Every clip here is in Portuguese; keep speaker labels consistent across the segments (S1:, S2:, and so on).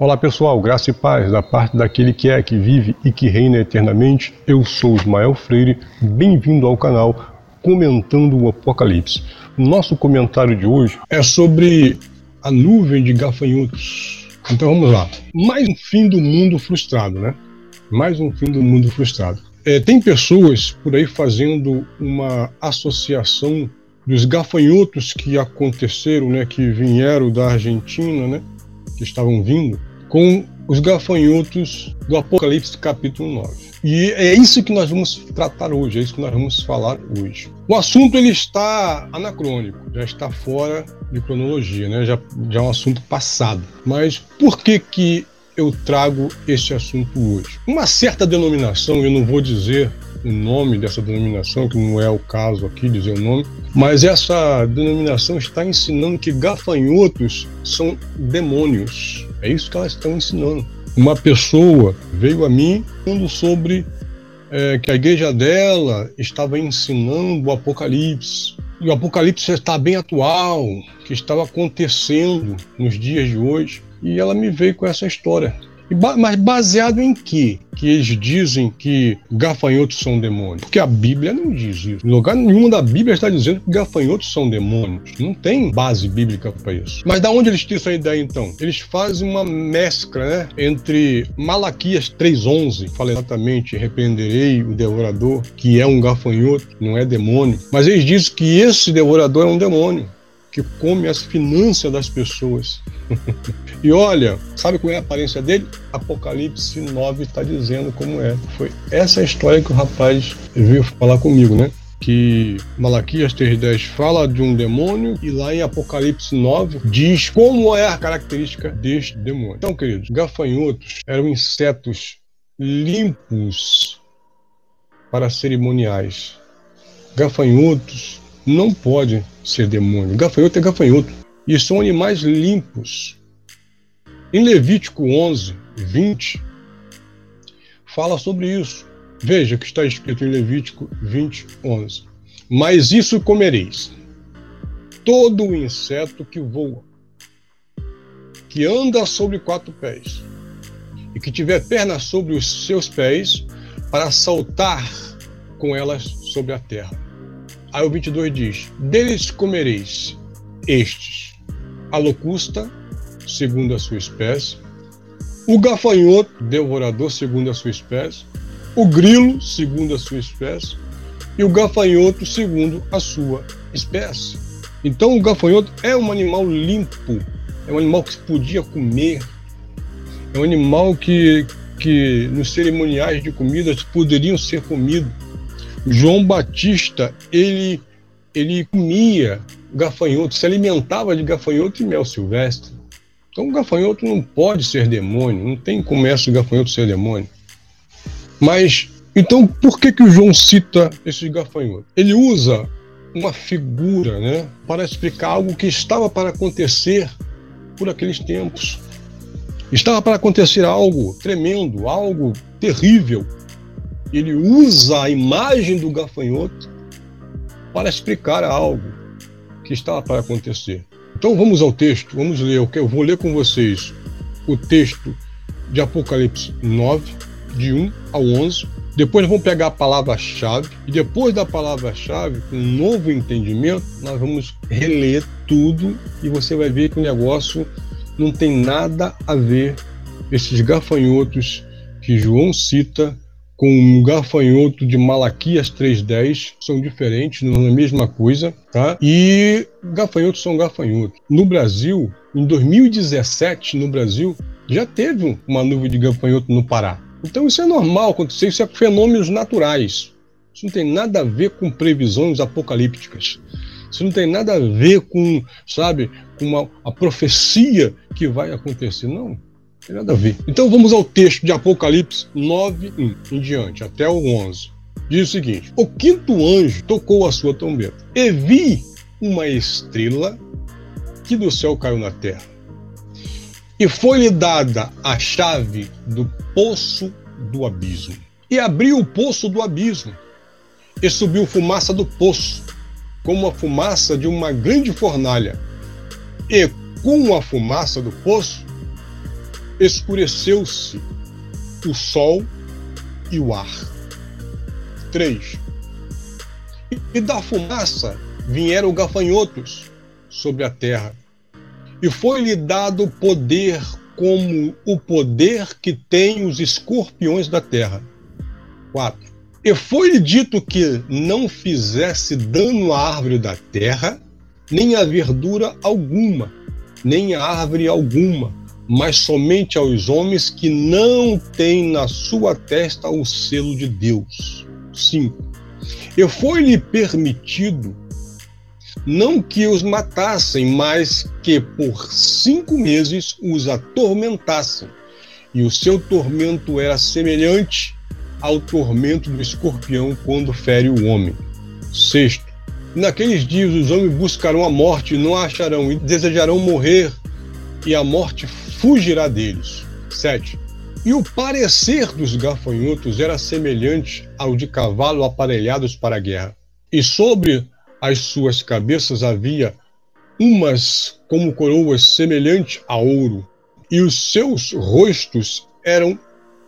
S1: Olá pessoal, graça e paz da parte daquele que é, que vive e que reina eternamente. Eu sou Ismael Freire, bem-vindo ao canal Comentando o Apocalipse. Nosso comentário de hoje é sobre a nuvem de gafanhotos. Então vamos lá. Mais um fim do mundo frustrado, né? Mais um fim do mundo frustrado. É, tem pessoas por aí fazendo uma associação dos gafanhotos que aconteceram, né, que vieram da Argentina, né, que estavam vindo, com os gafanhotos do Apocalipse capítulo 9. E é isso que nós vamos tratar hoje, é isso que nós vamos falar hoje. O assunto ele está anacrônico, já está fora de cronologia, né? já, já é um assunto passado. Mas por que, que eu trago esse assunto hoje? Uma certa denominação, eu não vou dizer o nome dessa denominação, que não é o caso aqui dizer o nome, mas essa denominação está ensinando que gafanhotos são demônios. É isso que elas estão ensinando. Uma pessoa veio a mim falando sobre é, que a igreja dela estava ensinando o Apocalipse. E o Apocalipse está bem atual, que estava acontecendo nos dias de hoje. E ela me veio com essa história. Mas baseado em quê? Que eles dizem que gafanhotos são demônios. Porque a Bíblia não diz isso. Em lugar nenhum da Bíblia está dizendo que gafanhotos são demônios. Não tem base bíblica para isso. Mas da onde eles tiram essa ideia então? Eles fazem uma mescla né, entre Malaquias 3,11, fala exatamente, repreenderei o devorador, que é um gafanhoto, não é demônio. Mas eles dizem que esse devorador é um demônio que come as finanças das pessoas. e olha, sabe qual é a aparência dele? Apocalipse 9 está dizendo como é. Foi essa história que o rapaz veio falar comigo, né? que Malaquias 3.10 fala de um demônio e lá em Apocalipse 9 diz como é a característica deste demônio. Então, queridos, gafanhotos eram insetos limpos para cerimoniais. Gafanhotos não podem ser demônio. Gafanhoto é gafanhoto. E são animais limpos. Em Levítico 11, 20, fala sobre isso. Veja que está escrito em Levítico 20, 11. Mas isso comereis: todo inseto que voa, que anda sobre quatro pés, e que tiver pernas sobre os seus pés, para saltar com elas sobre a terra Aí o 22 diz: Deles comereis estes, a locusta, segundo a sua espécie, o gafanhoto, devorador, segundo a sua espécie, o grilo, segundo a sua espécie, e o gafanhoto, segundo a sua espécie. Então, o gafanhoto é um animal limpo, é um animal que se podia comer, é um animal que, que nos cerimoniais de comidas poderiam ser comido João Batista, ele, ele comia gafanhoto, se alimentava de gafanhoto e mel silvestre. Então, o gafanhoto não pode ser demônio, não tem como esse gafanhoto ser demônio. Mas, então, por que, que o João cita esse gafanhoto? Ele usa uma figura né, para explicar algo que estava para acontecer por aqueles tempos. Estava para acontecer algo tremendo, algo terrível ele usa a imagem do gafanhoto para explicar algo que está para acontecer. Então vamos ao texto, vamos ler, eu vou ler com vocês o texto de Apocalipse 9, de 1 ao 11. Depois vamos pegar a palavra-chave e depois da palavra-chave, com um novo entendimento, nós vamos reler tudo e você vai ver que o negócio não tem nada a ver esses gafanhotos que João cita com um gafanhoto de Malaquias 3.10 são diferentes, não é a mesma coisa, tá? E gafanhotos são gafanhotos. No Brasil, em 2017, no Brasil, já teve uma nuvem de gafanhoto no Pará. Então isso é normal acontecer, isso é fenômenos naturais. Isso não tem nada a ver com previsões apocalípticas. Isso não tem nada a ver com, sabe, com uma, a profecia que vai acontecer. Não nada a ver. Então vamos ao texto de Apocalipse 9, 1 em diante, até o 11. Diz o seguinte: O quinto anjo tocou a sua trombeta, e vi uma estrela que do céu caiu na terra. E foi-lhe dada a chave do poço do abismo. E abriu o poço do abismo, e subiu fumaça do poço, como a fumaça de uma grande fornalha. E com a fumaça do poço escureceu-se o sol e o ar. 3. E da fumaça vieram gafanhotos sobre a terra, e foi-lhe dado poder como o poder que tem os escorpiões da terra. 4. E foi-lhe dito que não fizesse dano à árvore da terra, nem a verdura alguma, nem a árvore alguma, mas somente aos homens que não têm na sua testa o selo de Deus. 5. E foi-lhe permitido não que os matassem, mas que por cinco meses os atormentassem. E o seu tormento era semelhante ao tormento do escorpião quando fere o homem. Sexto, naqueles dias os homens buscarão a morte não a acharão, e desejarão morrer, e a morte fugirá deles. Sete, e o parecer dos gafanhotos era semelhante ao de cavalo aparelhados para a guerra. E sobre as suas cabeças havia umas como coroas semelhante a ouro, e os seus rostos eram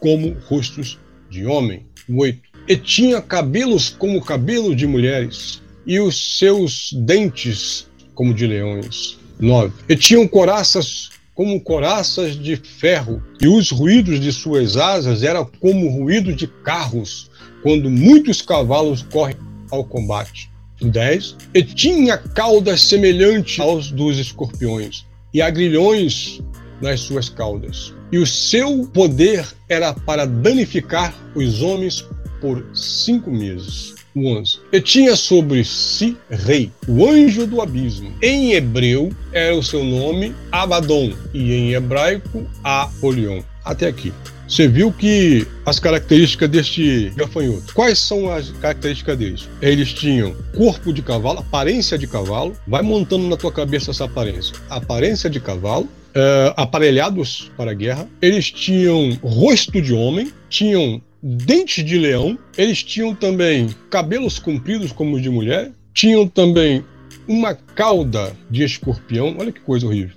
S1: como rostos de homem. 8. E tinha cabelos como cabelo de mulheres, e os seus dentes como de leões. 9. E tinham coraças como coraças de ferro, e os ruídos de suas asas eram como ruído de carros, quando muitos cavalos correm ao combate. 10. E tinha caudas semelhantes aos dos escorpiões, e agrilhões nas suas caudas. E o seu poder era para danificar os homens por cinco meses. 11. E tinha sobre si rei, o anjo do abismo. Em hebreu era o seu nome Abaddon e em hebraico Apolion. Até aqui. Você viu que as características deste gafanhoto. Quais são as características deles? Eles tinham corpo de cavalo, aparência de cavalo. Vai montando na tua cabeça essa aparência. Aparência de cavalo, Uh, aparelhados para a guerra. Eles tinham rosto de homem, tinham dentes de leão, eles tinham também cabelos compridos como os de mulher, tinham também uma cauda de escorpião, olha que coisa horrível.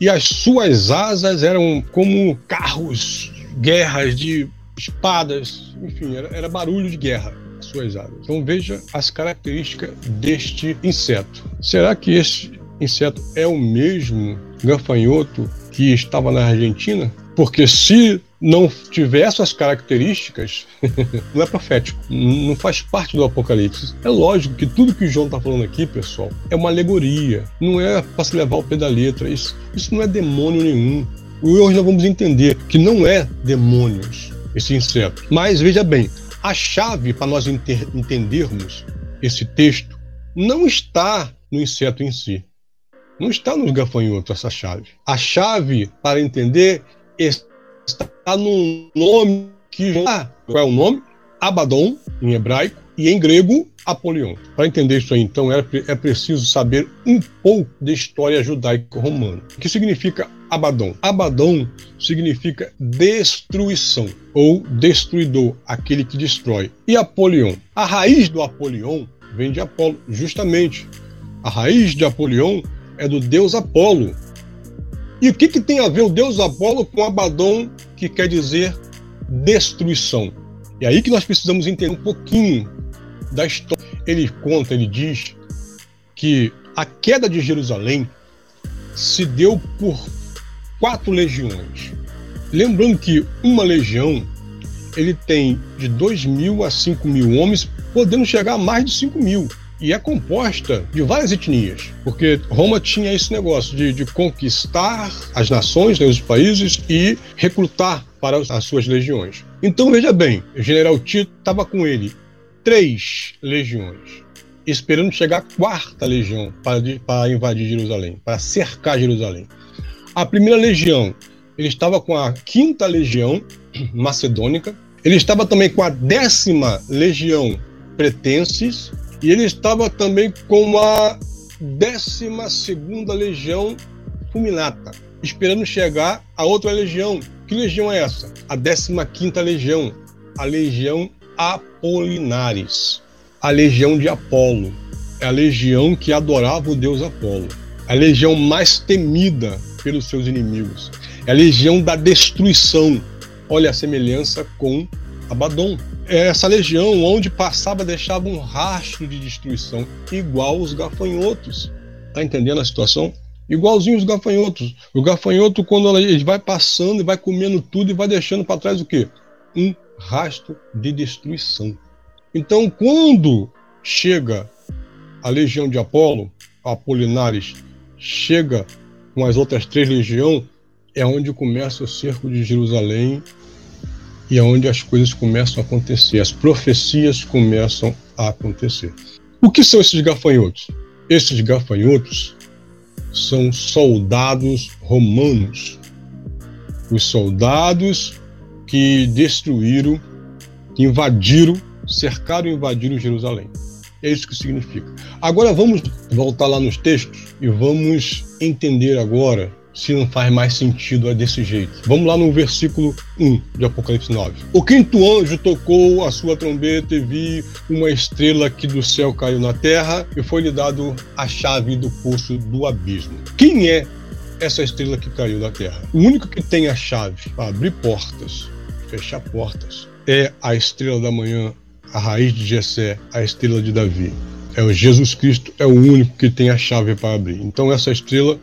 S1: E as suas asas eram como carros, guerras de espadas, enfim, era, era barulho de guerra as suas asas. Então veja as características deste inseto. Será que este inseto é o mesmo gafanhoto que estava na Argentina? Porque se não tiver essas características, não é profético, não faz parte do Apocalipse. É lógico que tudo que o João está falando aqui, pessoal, é uma alegoria, não é para se levar ao pé da letra. Isso, isso não é demônio nenhum. E hoje nós vamos entender que não é demônios esse inseto. Mas veja bem, a chave para nós entendermos esse texto não está no inseto em si. Não está nos gafanhotos essa chave. A chave para entender está no nome que ah, qual é o nome? Abaddon, em hebraico, e em grego, Apolion. Para entender isso aí, então, é, é preciso saber um pouco da história judaico-romana. O que significa Abaddon? Abaddon significa destruição, ou destruidor, aquele que destrói. E Apolion? A raiz do Apolion vem de Apolo, justamente. A raiz de Apolion é do deus Apolo, e o que, que tem a ver o deus Apolo com Abaddon, que quer dizer destruição? E aí que nós precisamos entender um pouquinho da história. Ele conta, ele diz que a queda de Jerusalém se deu por quatro legiões. Lembrando que uma legião ele tem de 2 mil a 5 mil homens, podendo chegar a mais de 5 mil e é composta de várias etnias, porque Roma tinha esse negócio de, de conquistar as nações, né, os países e recrutar para as suas legiões. Então veja bem, o general Tito estava com ele três legiões, esperando chegar a quarta legião para, para invadir Jerusalém, para cercar Jerusalém. A primeira legião, ele estava com a quinta legião macedônica, ele estava também com a décima legião pretenses e ele estava também com a 12 Legião Fulminata, esperando chegar a outra legião. Que legião é essa? A 15 Legião, a Legião Apolinares, a Legião de Apolo. É a legião que adorava o deus Apolo. A legião mais temida pelos seus inimigos. É a legião da destruição. Olha a semelhança com Abaddon. É essa legião onde passava deixava um rastro de destruição, igual os gafanhotos. Tá entendendo a situação? Igualzinho os gafanhotos. O gafanhoto, quando ele vai passando e vai comendo tudo e vai deixando para trás o quê? Um rastro de destruição. Então, quando chega a legião de Apolo, Apolinares, chega com as outras três legiões, é onde começa o cerco de Jerusalém e é onde as coisas começam a acontecer, as profecias começam a acontecer. O que são esses gafanhotos? Esses gafanhotos são soldados romanos. Os soldados que destruíram, que invadiram, cercaram e invadiram Jerusalém. É isso que significa. Agora vamos voltar lá nos textos e vamos entender agora se não faz mais sentido é desse jeito. Vamos lá no versículo 1 de Apocalipse 9. O quinto anjo tocou a sua trombeta e vi uma estrela que do céu caiu na terra e foi-lhe dado a chave do poço do abismo. Quem é essa estrela que caiu da terra? O único que tem a chave para abrir portas, fechar portas, é a estrela da manhã, a raiz de Jessé, a estrela de Davi. É o Jesus Cristo, é o único que tem a chave para abrir. Então essa estrela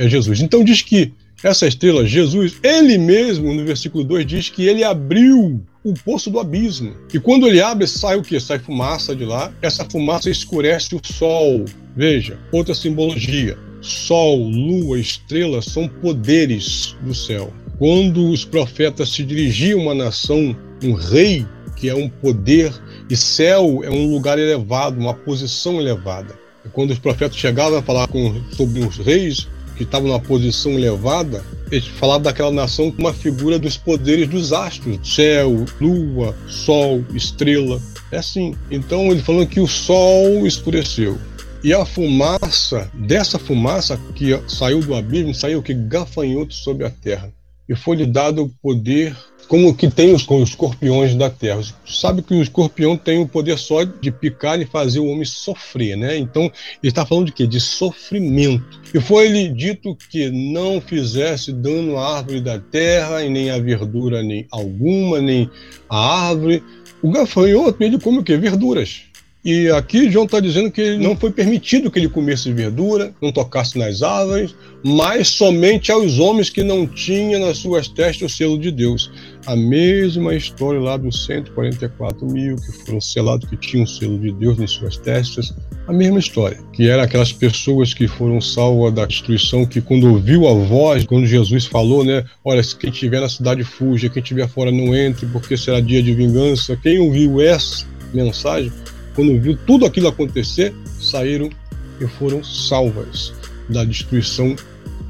S1: é Jesus. Então diz que essa estrela, Jesus, ele mesmo, no versículo 2, diz que ele abriu o poço do abismo. E quando ele abre, sai o que? Sai fumaça de lá. Essa fumaça escurece o sol. Veja, outra simbologia. Sol, lua, estrela são poderes do céu. Quando os profetas se dirigiam a uma nação, um rei, que é um poder, e céu é um lugar elevado, uma posição elevada. Quando os profetas chegavam a falar com, sobre os reis, que estavam numa posição elevada, eles falavam daquela nação como uma figura dos poderes dos astros, céu, lua, sol, estrela. É assim. Então ele falou que o sol escureceu. E a fumaça, dessa fumaça que saiu do abismo, saiu que gafanhoto sobre a terra. E foi-lhe dado o poder como que tem os, os escorpiões da terra. Sabe que o escorpião tem o poder só de picar e fazer o homem sofrer, né? Então, ele está falando de quê? De sofrimento. E foi-lhe dito que não fizesse dano à árvore da terra, e nem à verdura nem alguma, nem à árvore. O gafanhoto, ele come o quê? Verduras. E aqui João está dizendo que não foi permitido que ele comesse verdura, não tocasse nas árvores, mas somente aos homens que não tinham nas suas testas o selo de Deus. A mesma história lá dos 144 mil que foram selados, que tinham o selo de Deus nas suas testas. A mesma história, que eram aquelas pessoas que foram salvas da destruição, que quando ouviu a voz, quando Jesus falou, né? Olha, quem estiver na cidade fuja, quem estiver fora não entre, porque será dia de vingança. Quem ouviu essa mensagem quando viu tudo aquilo acontecer, saíram e foram salvas da destruição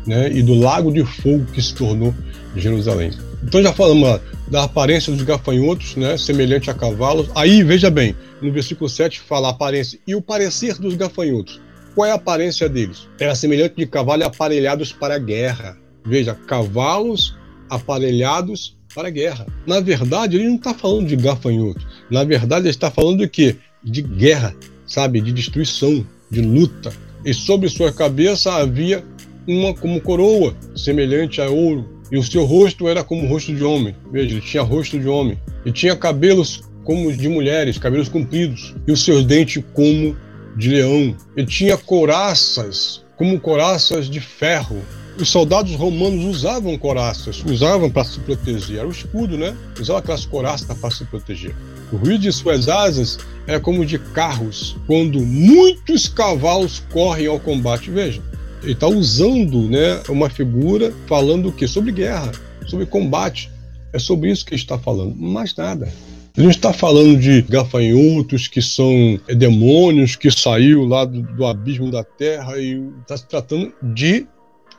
S1: né, e do lago de fogo que se tornou Jerusalém. Então já falamos da aparência dos gafanhotos, né, semelhante a cavalos. Aí, veja bem, no versículo 7 fala a aparência e o parecer dos gafanhotos. Qual é a aparência deles? Era semelhante de cavalos aparelhados para a guerra. Veja, cavalos aparelhados para a guerra. Na verdade, ele não está falando de gafanhoto. Na verdade, ele está falando de quê? De guerra, sabe, de destruição, de luta. E sobre sua cabeça havia uma como coroa, semelhante a ouro, e o seu rosto era como o rosto de homem. Veja, ele tinha rosto de homem. E tinha cabelos como os de mulheres, cabelos compridos, e os seus dentes como de leão. Ele tinha couraças, como couraças de ferro. Os soldados romanos usavam couraças, usavam para se proteger. Era o escudo, né? Usavam aquelas couraças para se proteger. O ruído de suas asas é como de carros, quando muitos cavalos correm ao combate. Veja, ele está usando né, uma figura falando o quê? Sobre guerra, sobre combate. É sobre isso que ele está falando, mais nada. Ele não está falando de gafanhotos que são demônios que saiu lá do, do abismo da terra e está se tratando de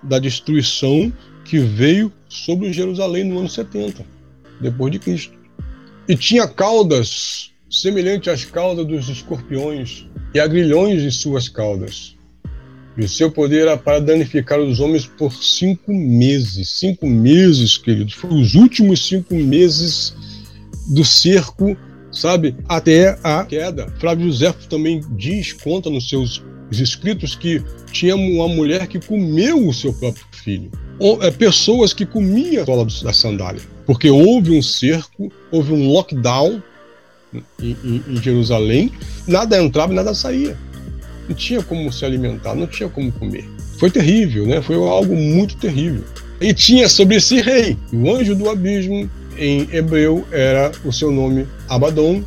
S1: da destruição que veio sobre Jerusalém no ano 70, depois de Cristo. E tinha caudas semelhante às caudas dos escorpiões e agrilhões em suas caudas. E o seu poder era para danificar os homens por cinco meses. Cinco meses, queridos. Foram os últimos cinco meses do cerco, sabe? Até a queda. Flávio José também diz, conta nos seus escritos, que tinha uma mulher que comeu o seu próprio filho. é, pessoas que comiam a sola da sandália, porque houve um cerco, houve um lockdown em, em, Jerusalém, nada entrava e nada saía. Não tinha como se alimentar, não tinha como comer. Foi terrível, né? Foi algo muito terrível. E tinha sobre si rei, o anjo do abismo, em hebreu era o seu nome Abaddon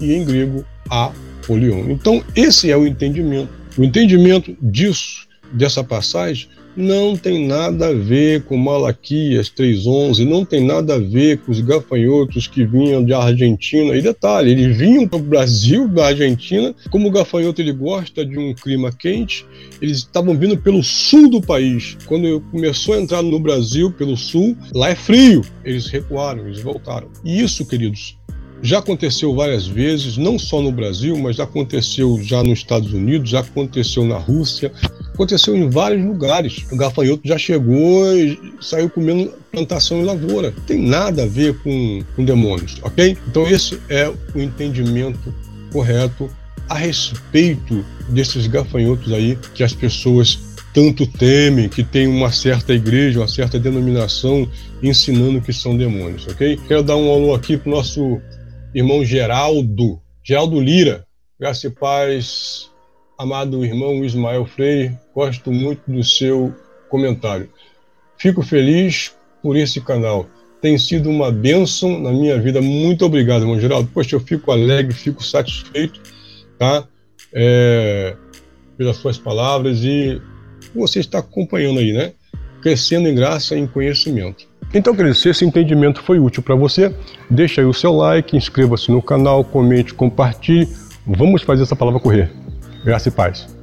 S1: e em grego Apolion. Então esse é o entendimento. O entendimento disso, dessa passagem, não tem nada a ver com Malaquias 3.11, não tem nada a ver com os gafanhotos que vinham de Argentina. E detalhe, eles vinham para o Brasil, da Argentina, como o gafanhoto ele gosta de um clima quente, eles estavam vindo pelo sul do país. Quando começou a entrar no Brasil, pelo sul, lá é frio, eles recuaram, eles voltaram. E isso, queridos, já aconteceu várias vezes, não só no Brasil, mas já aconteceu já nos Estados Unidos, já aconteceu na Rússia, aconteceu em vários lugares. O gafanhoto já chegou e saiu comendo plantação e lavoura. Não tem nada a ver com, com demônios, ok? Então esse é o entendimento correto a respeito desses gafanhotos aí que as pessoas tanto temem, que tem uma certa igreja, uma certa denominação ensinando que são demônios, ok? Quero dar um alô aqui para o nosso irmão Geraldo, Geraldo Lira, graça e paz, amado irmão Ismael Freire, gosto muito do seu comentário. Fico feliz por esse canal. Tem sido uma bênção na minha vida. Muito obrigado, irmão Geraldo. Poxa, eu fico alegre, fico satisfeito, tá? É, pelas suas palavras e você está acompanhando aí, né? Crescendo em graça e em conhecimento. Então, queridos, se esse entendimento foi útil para você, deixa aí o seu like, inscreva-se no canal, comente, compartilhe. Vamos fazer essa palavra correr. Graça e paz.